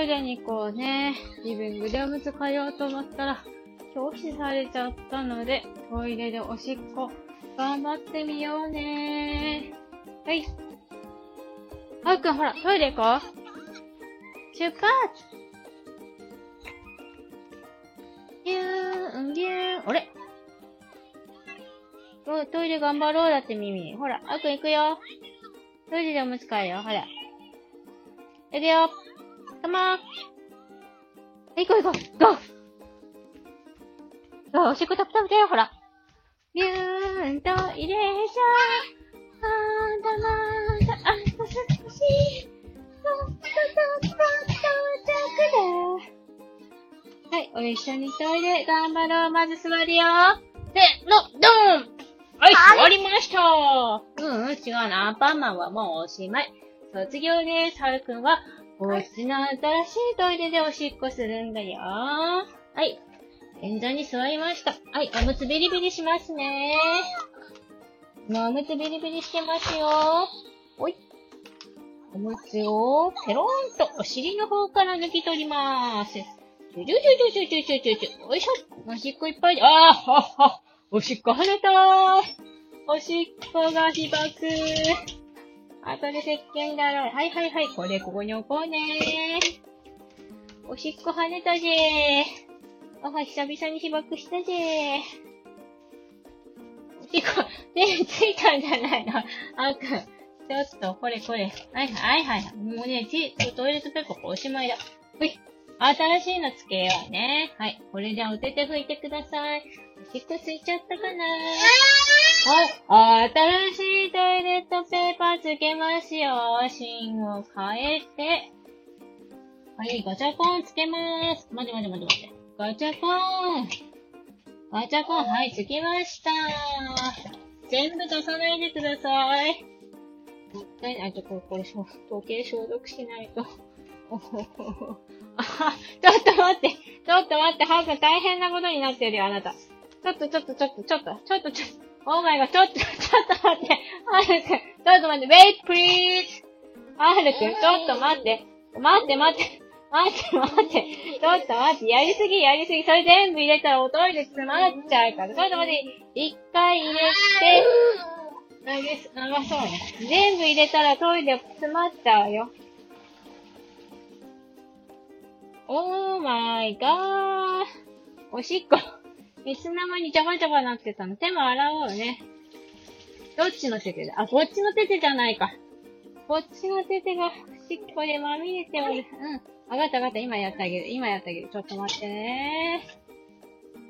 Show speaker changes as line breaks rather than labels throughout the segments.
トイレに行こうね、リビングでおむつ変えようと思ったら、拒否されちゃったので、トイレでおしっこ、頑張ってみようねはい。あーくんほら、トイレ行こう。出発ギューン、ギューン、あれおトイレ頑張ろうだって耳。ほら、あーくん行くよ。トイレでおむつ替えよう。ほら。行くよ。カモン。行こう行こう。ゴーゴーおしっこたぷたぷだよ、ほら。ビューンと入れちゃう。まだまだ、あと少し。とっととっと到着だ。はい、お一緒にトイレ頑張ろう。まず座るよ。せの、ドンはい、終わりましたうんうん、違うな。アンパンマンはもうおしまい。卒業です。はるくんは、お家の新しいトイレでおしっこするんだよ。はい。便座に座りました。はい、おむつビリビリしますね。もうおむつビリビリしてますよ。おい。おむつをペローンとお尻の方から抜き取りまーす。ちゅちゅちゅちゅちゅちゅちゅちゅ。よいしょ。おしっこいっぱいで、あーはっは。おしっこ跳ねたー。おしっこが被爆。後で石鹸だろう。はいはいはい。これここに置こうね。おしっこ跳ねたぜー。あ、久々に被爆したぜー。おしっこ、手ついたんじゃないの？あくん。ちょっと、これこれ。はいはいはい。もうね、ちトイレットペーパーおしまいだ。ほい。新しいのつけようね。はい。これでお手手拭いてください。おしっこついちゃったかな？はい。新しいトイレットペーパーつけますよ。芯を変えて。はい、ガチャコンつけまーす。待って待って待って待て。ガチャコン。ガチャコン、はい、つきました。全部出さないでください。もったいない。あと、これ、これ、時計消毒しないと。おほほほ。あ、ちょっと待って。ちょっと待って。ハーく大変なことになってるよ、あなた。ちょっと、ちょっと、ちょっと、ちょっと、ちょっと、ちょっと。オーマイガちょっと、ちょっと待って。ハーくん、ちょっと待って。wait, please. ハーくん、ちょっと待って。待って、待って。待って、待って。ちょっと待って。やりすぎ、やりすぎ。それ全部入れたらおトイレ詰まっちゃうから。ちょっと待って。一回入れて、流そうね。全部入れたらトイレ詰まっちゃうよ。オーマイガー。おしっこ。いつの間にジャバジャバなってたの。手も洗おうね。どっちの手手だ？あ、こっちの手手じゃないか。こっちの手手がおしっこでまみれておる。うん。あがったあがった。今やってあげる。今やってあげる。ちょっと待ってね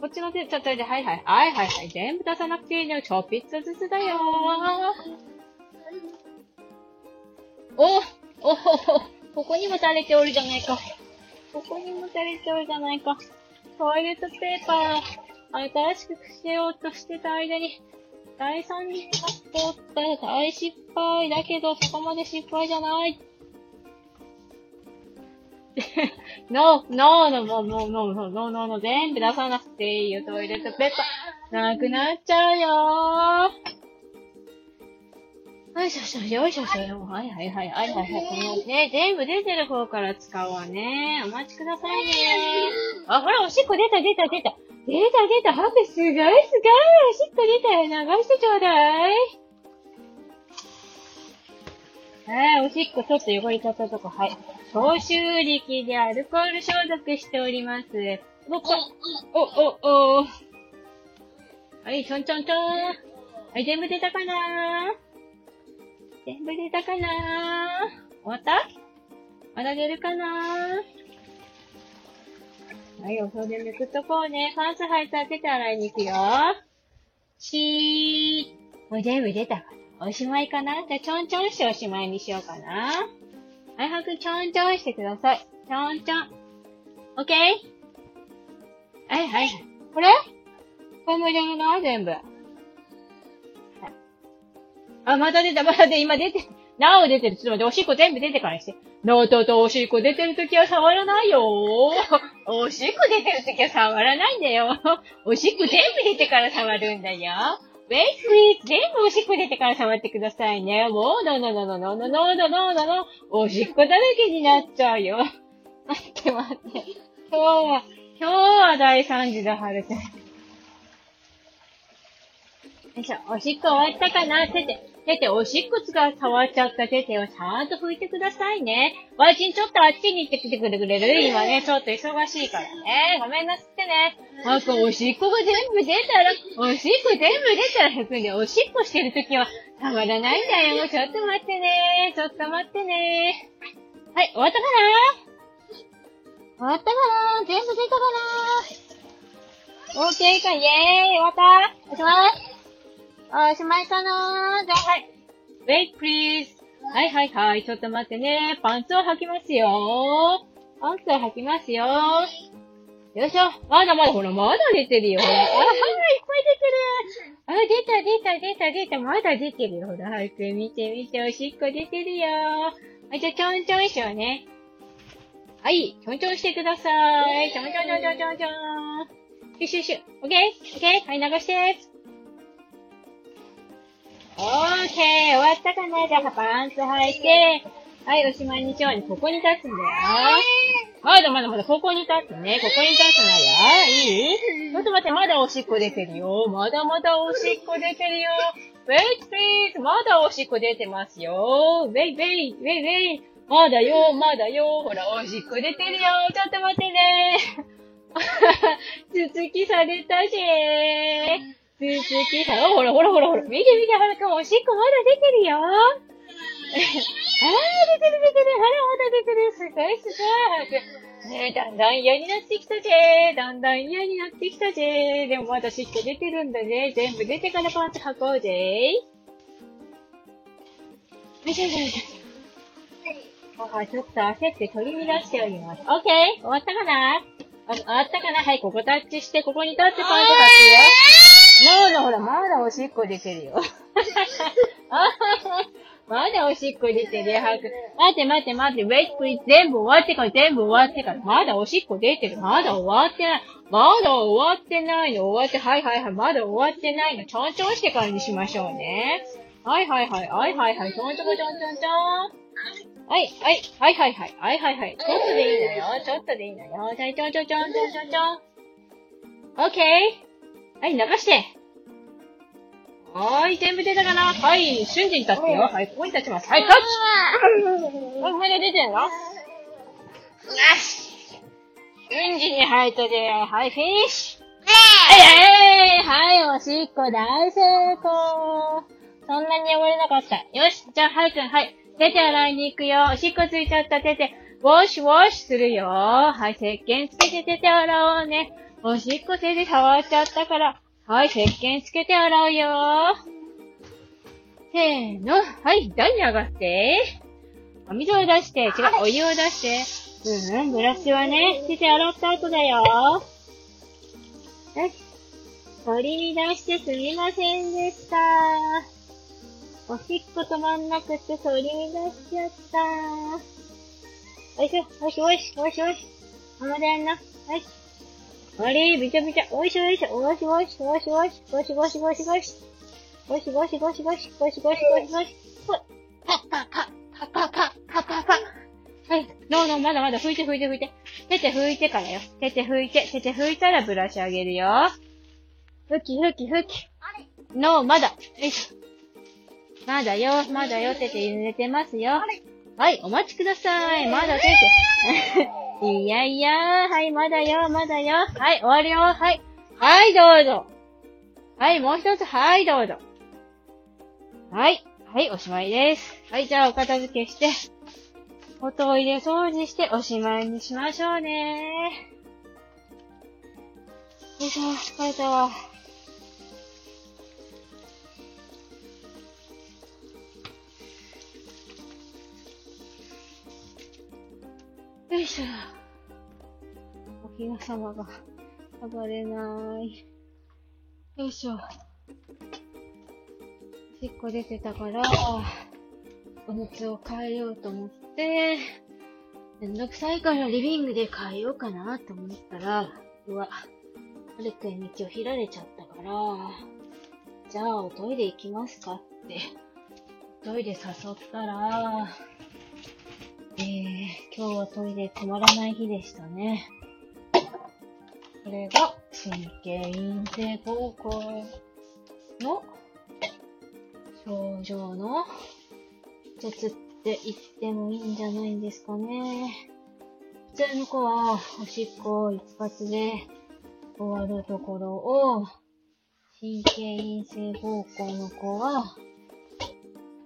こっちの手、ちょっと待って、はいはい。はいはいはい。全部出さなくていいのよ。ちょっぴっとずつだよおおおここにも垂れておるじゃないか。ここにも垂れておるじゃないか。トイレットペーパー、新しくしようとしてた間に、第三次発行って大失敗だけど、そこまで失敗じゃない。no, no, no, no, no, no, no, no, no, no, 全部出さなくていいよ、トイレットペーパー。なくなっちゃうよー。よいしょしょ、よいしょしょ。はいはいはい、はいはいはい。ね、全部出てる方から使うわね。お待ちくださいね。あ、ほら、おしっこ出た出た出た。出た出た。ハグすごいすごい。おしっこ出たよ。流してちょうだい。はい、おしっこちょっと汚れちゃったとこ、はい。消臭力でアルコール消毒しております。おっお、お、お、はい、ちょんちょんちょん。はい、全部出たかな全部出たかな終わった？まだ出るかな？はい、お袖抜くとこうね。パンツ履いて開けて洗いに行くよ。しー。もう全部出たか。おしまいかな？じゃあ、ちょんちょんしておしまいにしようかな。はい、はくちょんちょんしてください。ちょんちょん。オッケー？はいはい。これ？これも入れるの？全部。あ、また出た、また出た、今出て、なお出てる。ちょっと待って、おしっこ全部出てからにして。ノートとおしっこ出てるときは触らないよ おしっこ出てるときは触らないんだよ。おしっこ全部出てから触るんだよ。ウェイスイーツ全部おしっこ出てから触ってくださいね。もう、ノーノーノーノーノーノノノおしっこだらけになっちゃうよ。待って待って。今日は、今日は大惨事だ、はるちゃん。よいしょ、おしっこ終わったかな？てて。てて、おしっこつが触っちゃったててをちゃんと拭いてくださいね。わいちんちょっとあっちに行ってきてくれる今ね、ちょっと忙しいからね。ごめんなさってね。あくおしっこが全部出たら、おしっこ全部出たら拭くんで、おしっこしてるときはたまらないんだよ。ちょっと待ってね。ちょっと待ってね。はい、終わったかな？終わったかな？全部出たかな？オーケーか、イェーイ終わった？おしまいおしまいかなじゃあ、はい。wait please. はいはいはい。ちょっと待ってね。パンツを履きますよ。パンツを履きますよ。よいしょ。まだまだ、ほら、まだ出てるよ。ほら。あ、はい、いっぱい出てる。あ、出た、出た、出た、出た。まだ出てるよ。ほら、早く見て見て。おしっこ出てるよ。はい、じゃあ、ちょんちょんしようね。はい、ちょんちょんしてください。ちょんちょんちょんちょんちょんちょん。シュシュシュ。オッケー？オッケー？はい、流して。オーケー終わったかな？じゃあ、パンツ履いて、はい、おしまいにしよう、ここに立つんだよ。まだまだまだ、ここに立つね。ここに立つなよ。いい？ちょっと待って、まだおしっこ出てるよ。まだまだおしっこ出てるよ。wait please! まだおしっこ出てますよ。wait, wait, wait, wait! まだよ、まだよ。ほら、おしっこ出てるよ。ちょっと待ってね。つつきされたしー。スーツーさん、ほらほらほらほら、見て見て、はるかもおしっこまだ出てるよ。あー、出てる出てる、ほらまだ出てる、すごいすごい、ねえ、だんだん嫌になってきたぜ。だんだん嫌になってきたぜ。でもまだしっこ出てるんだね。全部出てからパンツ履こうぜ。よい。しょよい。しょ。母、ちょっと焦って取り乱しております。オッケー終わったかなあ、終わったかなはい、ここタッチして、ここに立ってパンツ履くよ。なのほら、まだおしっこ出てるよ。まだおしっこ出てるよ。待って待って待って、ウェイトプリ全部終わってから、全部終わってから。まだおしっこ出てる。まだ終わってない。まだ終わってないの。終わって、はいはいはい。まだ終わってないの。ちょんちょんしてからにしましょうね。はいはいはい。はいはいはい。ちょんちょこちょんちょんちょん。はい、はい、はいはいはい。はいはいはい。ちょっとでいいのよ。ちょっとでいいのよ。はい、ちょんちょんちょんちょんちょんちょん。オッケーはい、流して。はーい、全部出たかな？はい、瞬時に立ってよ。はい、ここに立ちます。はい、タッチはい、まだ出てんの？よし瞬時に入ったで。はい、フィニッシュはい、はい、はい、おしっこ大成功そんなに汚れなかった。よし、じゃあ、はいくん、はい。手で洗いに行くよ。おしっこついちゃった手で、ウォッシュウォッシュするよ。はい、石鹸つけて手で洗おうね。おしっこ手で触っちゃったから、はい、石鹸つけて洗うよせーの。はい、台に上がって。お水を出して、違う、お湯を出して。うんうん、ブラシはね、手で洗った後だよ。よし。取り乱してすみませんでした。おしっこ止まんなくて取り乱しちゃった。おいしょ、おいしょ、おいしょ、おいしょ、おいしょ。まだやんな。はい。あれびちゃびちゃ、おいしょおいしょ、おしおし、おしおしょ、ごしごしごしごし。ごしごしごしごし、ごしごしごしごし。パッパッパッパッパッパッパッパッパッ。はい。ノーノー、まだまだ拭いて拭いて拭いて。手て拭いてからよ。手て拭いて、手て拭いたらブラシあげるよ。拭き拭き拭き。ノー、まだ。よいしょ。まだよ、まだよ、手て濡れてますよ。はい、お待ちください。まだ手て。いやいやはい、まだよ、まだよ。はい、終わるよ。はい。はい、どうぞ。はい、もう一つ、はい、どうぞ。はい。はい、おしまいです。はい、じゃあお片付けして、おトイレ掃除しておしまいにしましょうね。よいしょ、疲れたわ。よいしょ。お日が様が上がれない。よいしょ。おしっこ出てたから、おむつを変えようと思って、めんどくさいからリビングで変えようかなと思ったら、うわ、はるくん道を開れちゃったから、じゃあおトイレ行きますかって、トイレ誘ったら、今日はトイレ止まらない日でしたね。これが神経陰性膀胱の症状の一つって言ってもいいんじゃないんですかね。普通の子はおしっこ一発で終わるところを神経陰性膀胱の子は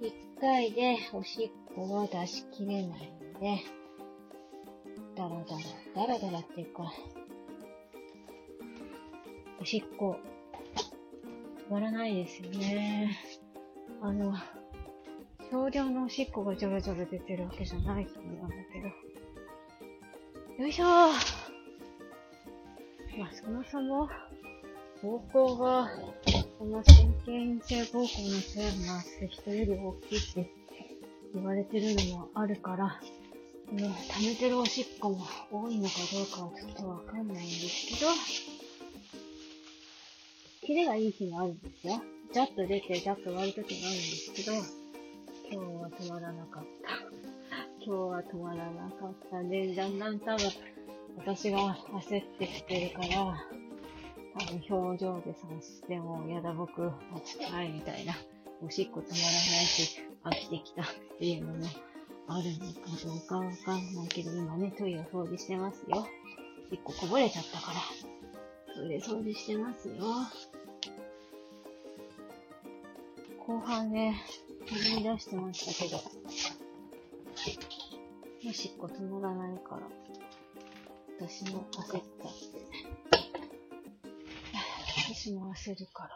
一回でおしっこは出しきれないので、ダラダラ、ダラダラっていうか、おしっこ、止まらないですよね。あの、少量のおしっこがジョロジョロ出てるわけじゃないと思うんだけど。よいしょー。まあ、そもそも、膀胱が、この神経陰性膀胱のせいが人より大きいって言われてるのもあるから、ね、溜めてるおしっこも多いのかどうかはちょっとわかんないんですけど、キレがいい日もあるんですよ。ジャッと出て、ジャッと終わる時もあるんですけど、今日は止まらなかった。今日は止まらなかったで、だんだん多分、私が焦ってきてるから、多分表情で察しても、やだ僕、待ちたいみたいな、おしっこ止まらないし、飽きてきたっていうのもあるのかどうかわかんないけど、今ね、トイレ掃除してますよ。一個こぼれちゃったから、トイレ掃除してますよ。後半ね、思い出してましたけど、おしっこ止まらないから、私も焦っちゃって。私も焦るから。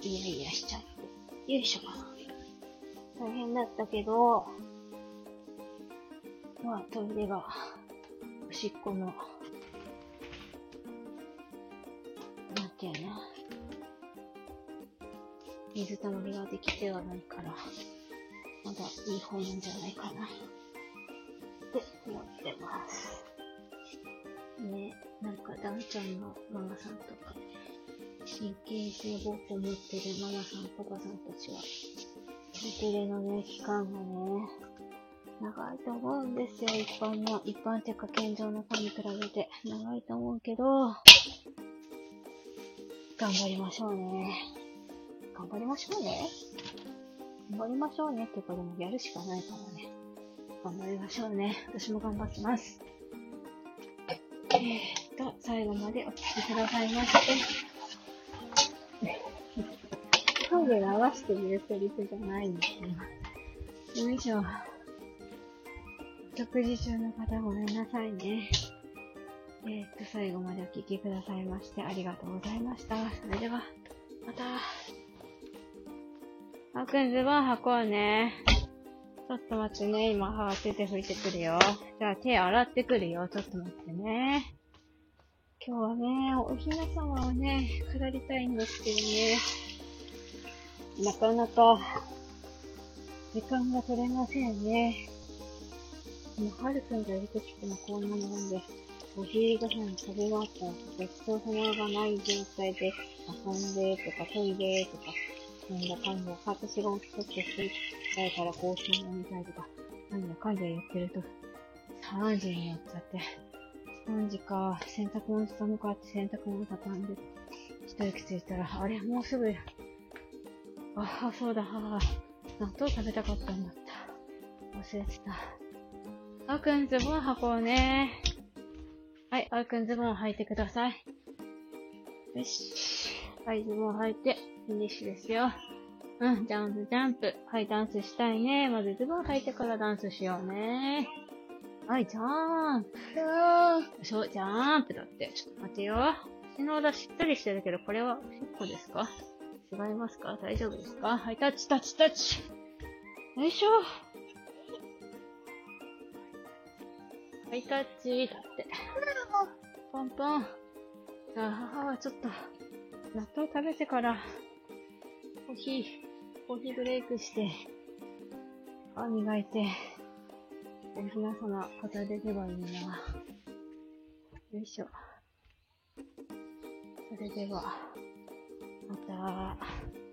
イヤイヤしちゃって。よいしょ。大変だったけど、まあ、トイレが、おしっこの、なんていうの、水たまりができてはないから、まだいい方なんじゃないかな、って思ってます。ね、なんか、ダンちゃんのママさんとか、神経性膀胱を持ってるママさん、パパさんたちは、日テレのね、期間がね、長いと思うんですよ、一般の、一般ってか健常の子に比べて。長いと思うけど、頑張りましょうね。頑張りましょうね。頑張りましょうねっていうかでもやるしかないからね。頑張りましょうね。私も頑張ってます。えー、っと、最後までお聴きくださいまして。で合わせて言うセリフじゃないんですよ。よいしょ。食事中の方ごめんなさいね。えー、っと、最後までお聴きくださいましてありがとうございました。それでは、また。あくんズボン履こうね。ちょっと待ってね。今、歯当てて拭いてくるよ。じゃあ、手洗ってくるよ。ちょっと待ってね。今日はね、おひな様をね、飾りたいんですけどね。なかなか、時間が取れませんね。もう、はるくんがいるときってもこんなもんで、お昼ご飯食べ終わった後、ごちそうさまがない状態で遊んでとかトイレとか、なんだかんだ、私が起きとってスイッチたいからコーヒー飲みたいとか、なんだかんだ言ってると、3時になっちゃって、3時か、洗濯物したのかって洗濯物畳んで、一息ついたら、あれ、もうすぐや、ああ、そうだ、納豆食べたかったんだった。忘れてた。あーくん、ズボン履こうね。はい、あーくん、ズボン履いてください。よし。はい、ズボン履いて、フィニッシュですよ。うん、ジャンプ、ジャンプ。はい、ダンスしたいね。まずズボン履いてからダンスしようね。はい、ジャンプ。そう、ジャンプだって。ちょっと待てよ。足の裏しっとりしてるけど、これはおしっこですか？違いますか？大丈夫ですか？はい、タッチ、タッチ、タッチ。よいしょ。はい、タッチ、だって。ポンポン。じゃあ、母はちょっと、納豆食べてから、コーヒー、コーヒーブレイクして、歯磨いて、おひな様片付けばいいな。よいしょ。それでは、また。